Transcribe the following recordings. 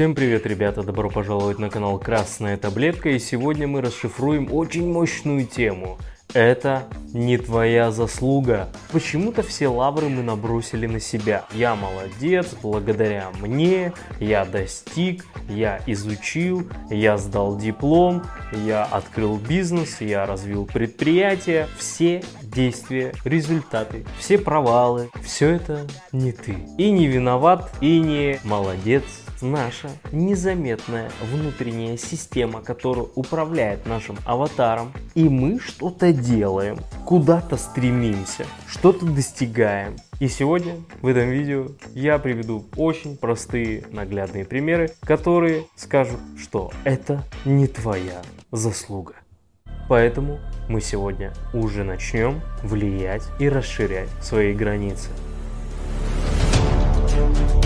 Всем привет, ребята! Добро пожаловать на канал Красная Таблетка. И сегодня мы расшифруем очень мощную тему. Это не твоя заслуга. Почему-то все лавры мы набросили на себя. Я молодец, благодаря мне, я достиг, я изучил, я сдал диплом, я открыл бизнес, я развил предприятие. Все действия, результаты, все провалы, все это не ты. И не виноват, и не молодец, наша незаметная внутренняя система, которая управляет нашим аватаром, и мы что-то делаем, куда-то стремимся, что-то достигаем. И сегодня в этом видео я приведу очень простые наглядные примеры, которые скажут, что это не твоя заслуга. Поэтому мы сегодня уже начнем влиять и расширять свои границы.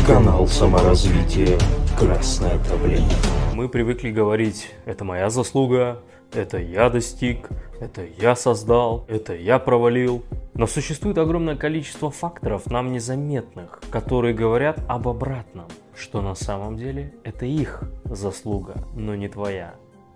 Канал саморазвития «Красная таблетка». Мы привыкли говорить, это моя заслуга, это я достиг, это я создал, это я провалил. Но существует огромное количество факторов, нам незаметных, которые говорят об обратном, что на самом деле это их заслуга, но не твоя.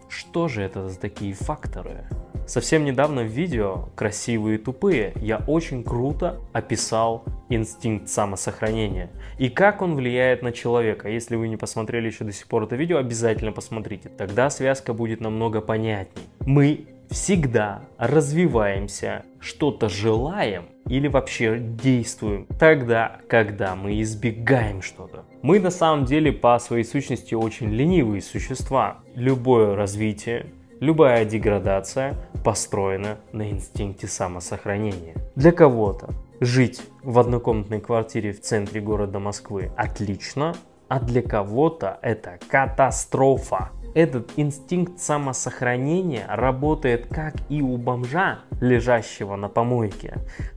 Что же это за такие факторы? Совсем недавно в видео «Красивые и тупые» я очень круто описал инстинкт самосохранения и как он влияет на человека. Если вы не посмотрели еще до сих пор это видео, обязательно посмотрите. Тогда связка будет намного понятней. Мы всегда развиваемся, что-то желаем или вообще действуем тогда, когда мы избегаем что-то. Мы на самом деле по своей сущности очень ленивые существа. Любое развитие, любая деградация построена на инстинкте самосохранения. Для кого-то жить в однокомнатной квартире в центре города Москвы отлично, а для кого-то это катастрофа. Этот инстинкт самосохранения работает как и у бомжа, лежащего на помойке,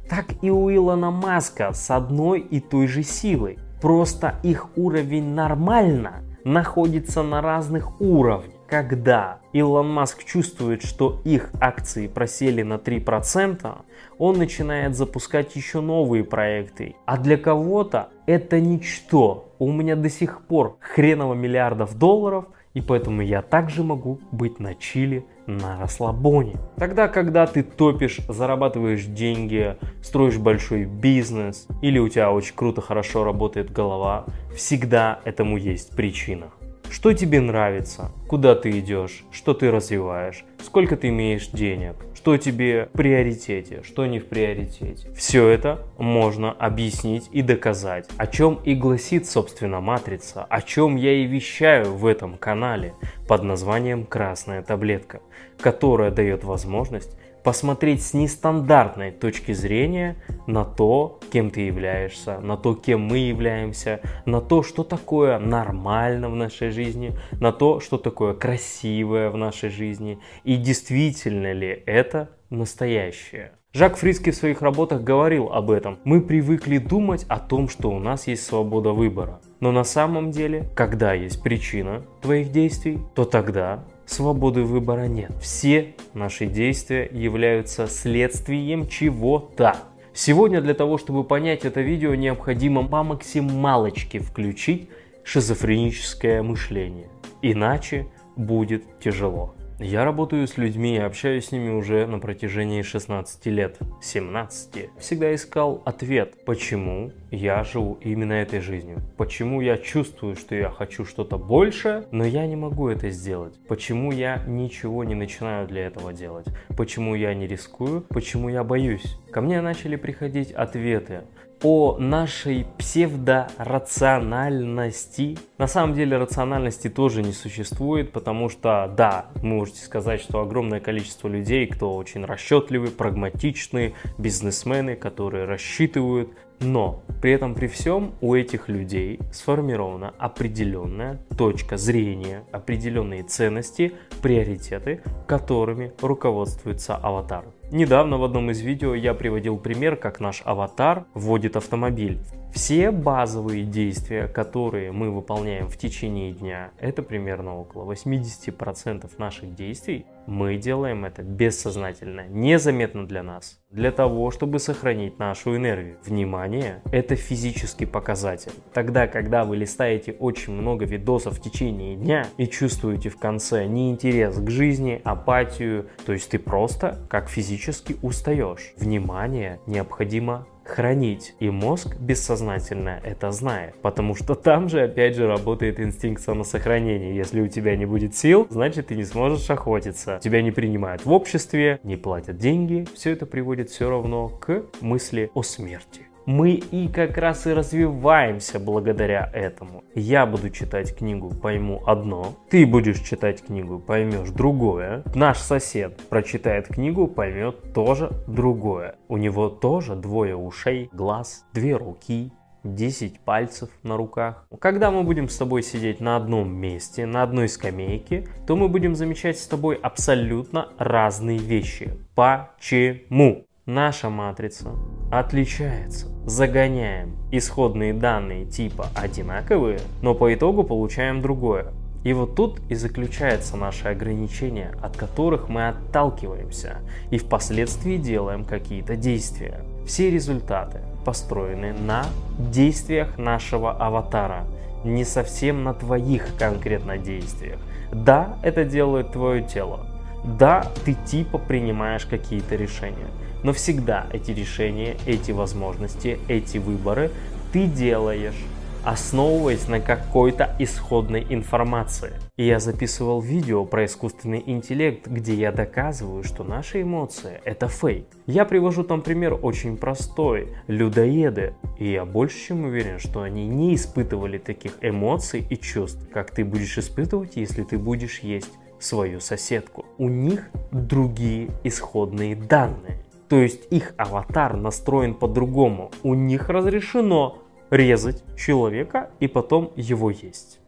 так и у Илона Маска с одной и той же силой. Просто их уровень нормально находится на разных уровнях когда Илон Маск чувствует, что их акции просели на 3%, он начинает запускать еще новые проекты. А для кого-то это ничто. У меня до сих пор хреново миллиардов долларов, и поэтому я также могу быть на чили, на расслабоне. Тогда, когда ты топишь, зарабатываешь деньги, строишь большой бизнес, или у тебя очень круто, хорошо работает голова, всегда этому есть причина. Что тебе нравится, куда ты идешь, что ты развиваешь, сколько ты имеешь денег, что тебе в приоритете, что не в приоритете. Все это можно объяснить и доказать, о чем и гласит, собственно, матрица, о чем я и вещаю в этом канале под названием «Красная таблетка», которая дает возможность посмотреть с нестандартной точки зрения на то, кем ты являешься, на то, кем мы являемся, на то, что такое нормально в нашей жизни, на то, что такое красивое в нашей жизни и действительно ли это настоящее. Жак Фрицкий в своих работах говорил об этом. Мы привыкли думать о том, что у нас есть свобода выбора. Но на самом деле, когда есть причина твоих действий, то тогда свободы выбора нет. Все наши действия являются следствием чего-то. Сегодня для того, чтобы понять это видео, необходимо по максималочке включить шизофреническое мышление. Иначе будет тяжело. Я работаю с людьми и общаюсь с ними уже на протяжении 16 лет, 17. Всегда искал ответ, почему я живу именно этой жизнью. Почему я чувствую, что я хочу что-то больше, но я не могу это сделать. Почему я ничего не начинаю для этого делать. Почему я не рискую, почему я боюсь. Ко мне начали приходить ответы о нашей псевдорациональности. На самом деле рациональности тоже не существует, потому что, да, вы можете сказать, что огромное количество людей, кто очень расчетливый, прагматичные, бизнесмены, которые рассчитывают, но при этом при всем у этих людей сформирована определенная точка зрения, определенные ценности, приоритеты, которыми руководствуется аватар. Недавно в одном из видео я приводил пример, как наш аватар вводит автомобиль. Все базовые действия, которые мы выполняем в течение дня, это примерно около 80% наших действий, мы делаем это бессознательно, незаметно для нас, для того, чтобы сохранить нашу энергию. Внимание – это физический показатель. Тогда, когда вы листаете очень много видосов в течение дня и чувствуете в конце неинтерес к жизни, апатию, то есть ты просто как физически устаешь. Внимание необходимо хранить. И мозг бессознательно это знает, потому что там же опять же работает инстинкт самосохранения. Если у тебя не будет сил, значит ты не сможешь охотиться. Тебя не принимают в обществе, не платят деньги. Все это приводит все равно к мысли о смерти мы и как раз и развиваемся благодаря этому. Я буду читать книгу, пойму одно, ты будешь читать книгу, поймешь другое, наш сосед прочитает книгу, поймет тоже другое. У него тоже двое ушей, глаз, две руки, 10 пальцев на руках. Когда мы будем с тобой сидеть на одном месте, на одной скамейке, то мы будем замечать с тобой абсолютно разные вещи. Почему? Наша матрица отличается. Загоняем исходные данные типа одинаковые, но по итогу получаем другое. И вот тут и заключается наше ограничение, от которых мы отталкиваемся и впоследствии делаем какие-то действия. Все результаты построены на действиях нашего аватара, не совсем на твоих конкретно действиях. Да, это делает твое тело. Да, ты типа принимаешь какие-то решения. Но всегда эти решения, эти возможности, эти выборы ты делаешь, основываясь на какой-то исходной информации. И я записывал видео про искусственный интеллект, где я доказываю, что наши эмоции – это фейк. Я привожу там пример очень простой – людоеды. И я больше чем уверен, что они не испытывали таких эмоций и чувств, как ты будешь испытывать, если ты будешь есть свою соседку. У них другие исходные данные. То есть их аватар настроен по-другому. У них разрешено резать человека и потом его есть.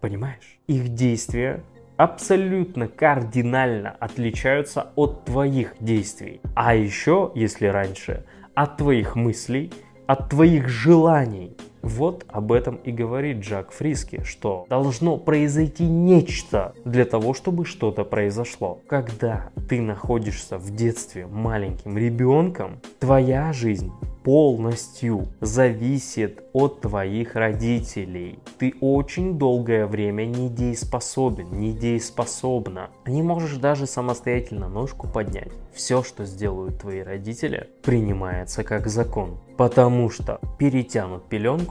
Понимаешь? Их действия абсолютно кардинально отличаются от твоих действий. А еще, если раньше, от твоих мыслей, от твоих желаний. Вот об этом и говорит Джак Фриски, что должно произойти нечто для того, чтобы что-то произошло. Когда ты находишься в детстве маленьким ребенком, твоя жизнь полностью зависит от твоих родителей. Ты очень долгое время недееспособен, недееспособна. Не можешь даже самостоятельно ножку поднять. Все, что сделают твои родители, принимается как закон. Потому что перетянут пеленку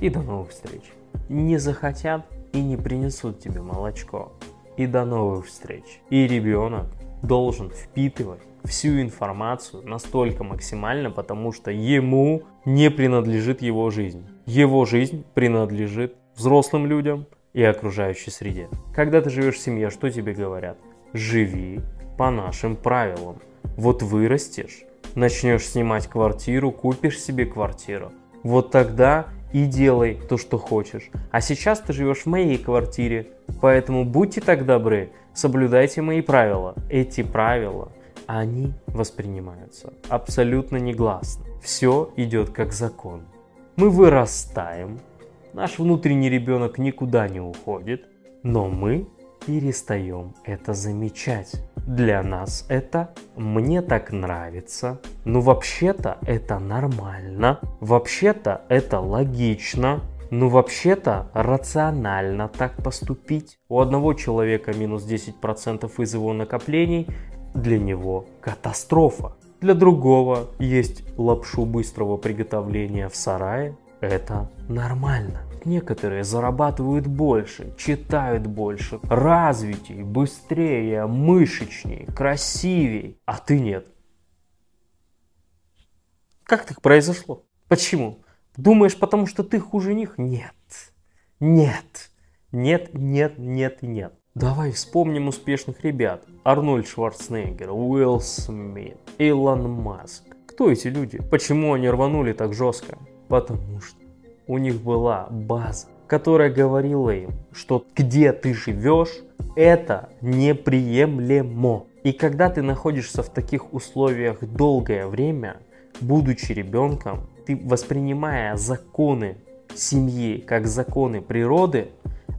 и до новых встреч. Не захотят и не принесут тебе молочко. И до новых встреч. И ребенок должен впитывать всю информацию настолько максимально, потому что ему не принадлежит его жизнь. Его жизнь принадлежит взрослым людям и окружающей среде. Когда ты живешь в семье, что тебе говорят? Живи по нашим правилам. Вот вырастешь, начнешь снимать квартиру, купишь себе квартиру. Вот тогда и делай то, что хочешь. А сейчас ты живешь в моей квартире, поэтому будьте так добры, соблюдайте мои правила. Эти правила они воспринимаются абсолютно негласно. Все идет как закон. Мы вырастаем, наш внутренний ребенок никуда не уходит, но мы перестаем это замечать. Для нас это «мне так нравится», ну вообще-то это нормально, вообще-то это логично, ну вообще-то рационально так поступить. У одного человека минус 10% из его накоплений, для него катастрофа. Для другого есть лапшу быстрого приготовления в сарае. Это нормально. Некоторые зарабатывают больше, читают больше, развитее, быстрее, мышечнее, красивее, а ты нет. Как так произошло? Почему? Думаешь, потому что ты хуже них? Нет. Нет. Нет, нет, нет нет. Давай вспомним успешных ребят. Арнольд Шварценеггер, Уилл Смит, Илон Маск. Кто эти люди? Почему они рванули так жестко? Потому что у них была база, которая говорила им, что где ты живешь, это неприемлемо. И когда ты находишься в таких условиях долгое время, будучи ребенком, ты воспринимая законы семьи как законы природы,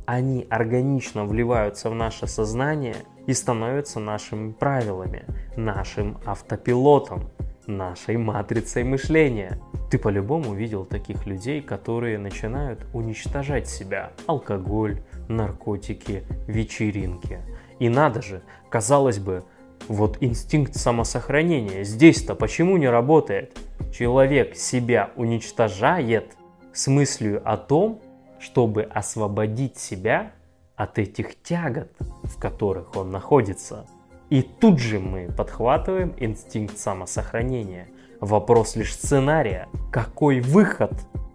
они органично вливаются в наше сознание и становятся нашими правилами, нашим автопилотом, нашей матрицей мышления. Ты по-любому видел таких людей, которые начинают уничтожать себя. Алкоголь, наркотики, вечеринки. И надо же, казалось бы, вот инстинкт самосохранения здесь-то почему не работает? Человек себя уничтожает с мыслью о том, чтобы освободить себя от этих тягот, в которых он находится. И тут же мы подхватываем инстинкт самосохранения. Вопрос лишь сценария. Какой выход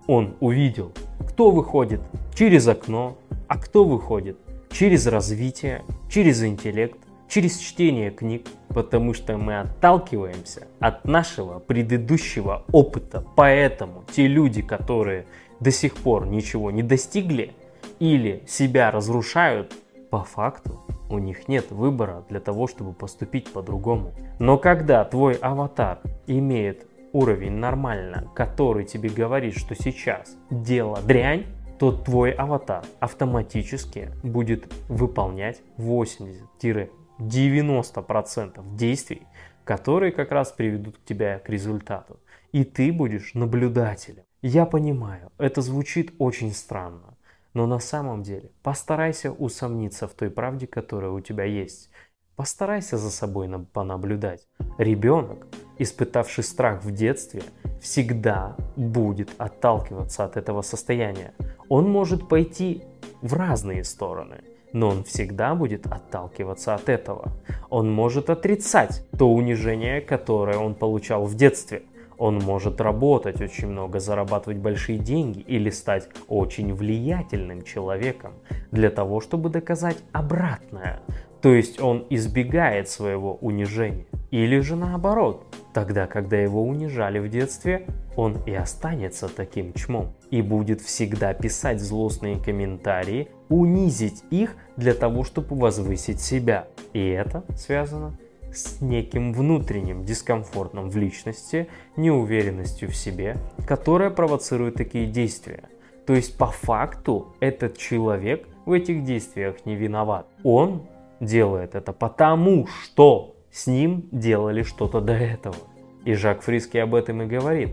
он увидел? Кто выходит через окно, а кто выходит через развитие, через интеллект, через чтение книг, потому что мы отталкиваемся от нашего предыдущего опыта. Поэтому те люди, которые до сих пор ничего не достигли или себя разрушают, по факту у них нет выбора для того, чтобы поступить по-другому. Но когда твой аватар имеет уровень нормально, который тебе говорит, что сейчас дело дрянь, то твой аватар автоматически будет выполнять 80-90% действий, которые как раз приведут тебя к результату. И ты будешь наблюдателем. Я понимаю, это звучит очень странно, но на самом деле постарайся усомниться в той правде, которая у тебя есть. Постарайся за собой понаблюдать. Ребенок, испытавший страх в детстве, всегда будет отталкиваться от этого состояния. Он может пойти в разные стороны, но он всегда будет отталкиваться от этого. Он может отрицать то унижение, которое он получал в детстве – он может работать очень много, зарабатывать большие деньги или стать очень влиятельным человеком для того, чтобы доказать обратное. То есть он избегает своего унижения. Или же наоборот, тогда, когда его унижали в детстве, он и останется таким чмом. И будет всегда писать злостные комментарии, унизить их для того, чтобы возвысить себя. И это связано с неким внутренним дискомфортом в личности, неуверенностью в себе, которая провоцирует такие действия. То есть по факту этот человек в этих действиях не виноват. Он делает это потому, что с ним делали что-то до этого. И Жак Фриски об этом и говорит,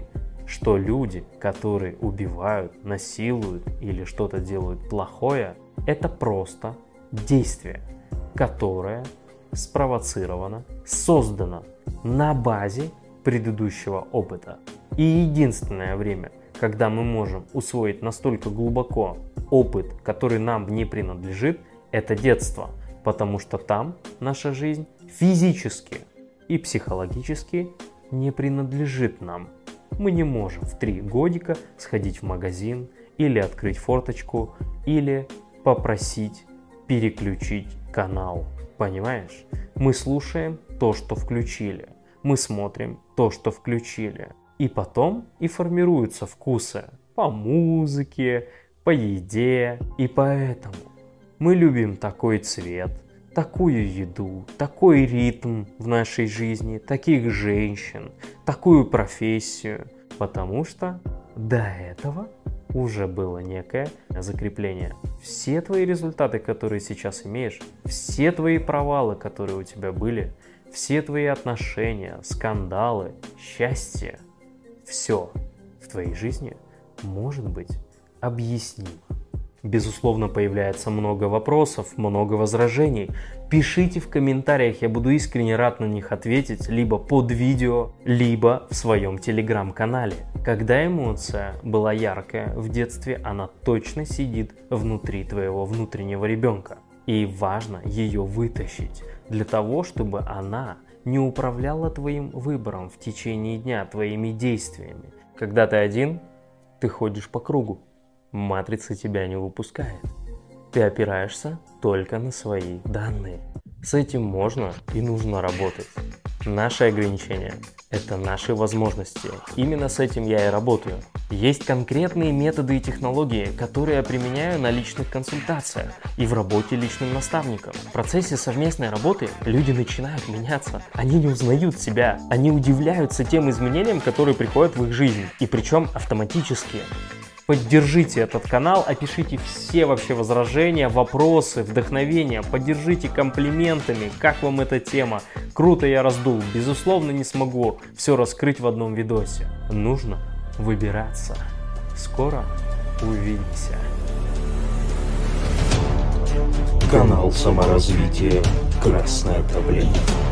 что люди, которые убивают, насилуют или что-то делают плохое, это просто действие, которое спровоцировано, создано на базе предыдущего опыта. И единственное время, когда мы можем усвоить настолько глубоко опыт, который нам не принадлежит, это детство, потому что там наша жизнь физически и психологически не принадлежит нам. Мы не можем в три годика сходить в магазин или открыть форточку или попросить переключить канал. Понимаешь? Мы слушаем то, что включили. Мы смотрим то, что включили. И потом и формируются вкусы по музыке, по еде. И поэтому мы любим такой цвет, такую еду, такой ритм в нашей жизни, таких женщин, такую профессию. Потому что до этого уже было некое закрепление. Все твои результаты, которые сейчас имеешь, все твои провалы, которые у тебя были, все твои отношения, скандалы, счастье, все в твоей жизни может быть объяснимо. Безусловно, появляется много вопросов, много возражений. Пишите в комментариях, я буду искренне рад на них ответить, либо под видео, либо в своем телеграм-канале. Когда эмоция была яркая в детстве, она точно сидит внутри твоего внутреннего ребенка. И важно ее вытащить для того, чтобы она не управляла твоим выбором в течение дня, твоими действиями. Когда ты один, ты ходишь по кругу матрица тебя не выпускает. Ты опираешься только на свои данные. С этим можно и нужно работать. Наши ограничения – это наши возможности. Именно с этим я и работаю. Есть конкретные методы и технологии, которые я применяю на личных консультациях и в работе личным наставником. В процессе совместной работы люди начинают меняться. Они не узнают себя. Они удивляются тем изменениям, которые приходят в их жизнь. И причем автоматически. Поддержите этот канал, опишите все вообще возражения, вопросы, вдохновения, поддержите комплиментами, как вам эта тема. Круто я раздул, безусловно не смогу все раскрыть в одном видосе. Нужно выбираться. Скоро увидимся. Канал саморазвития «Красное правление».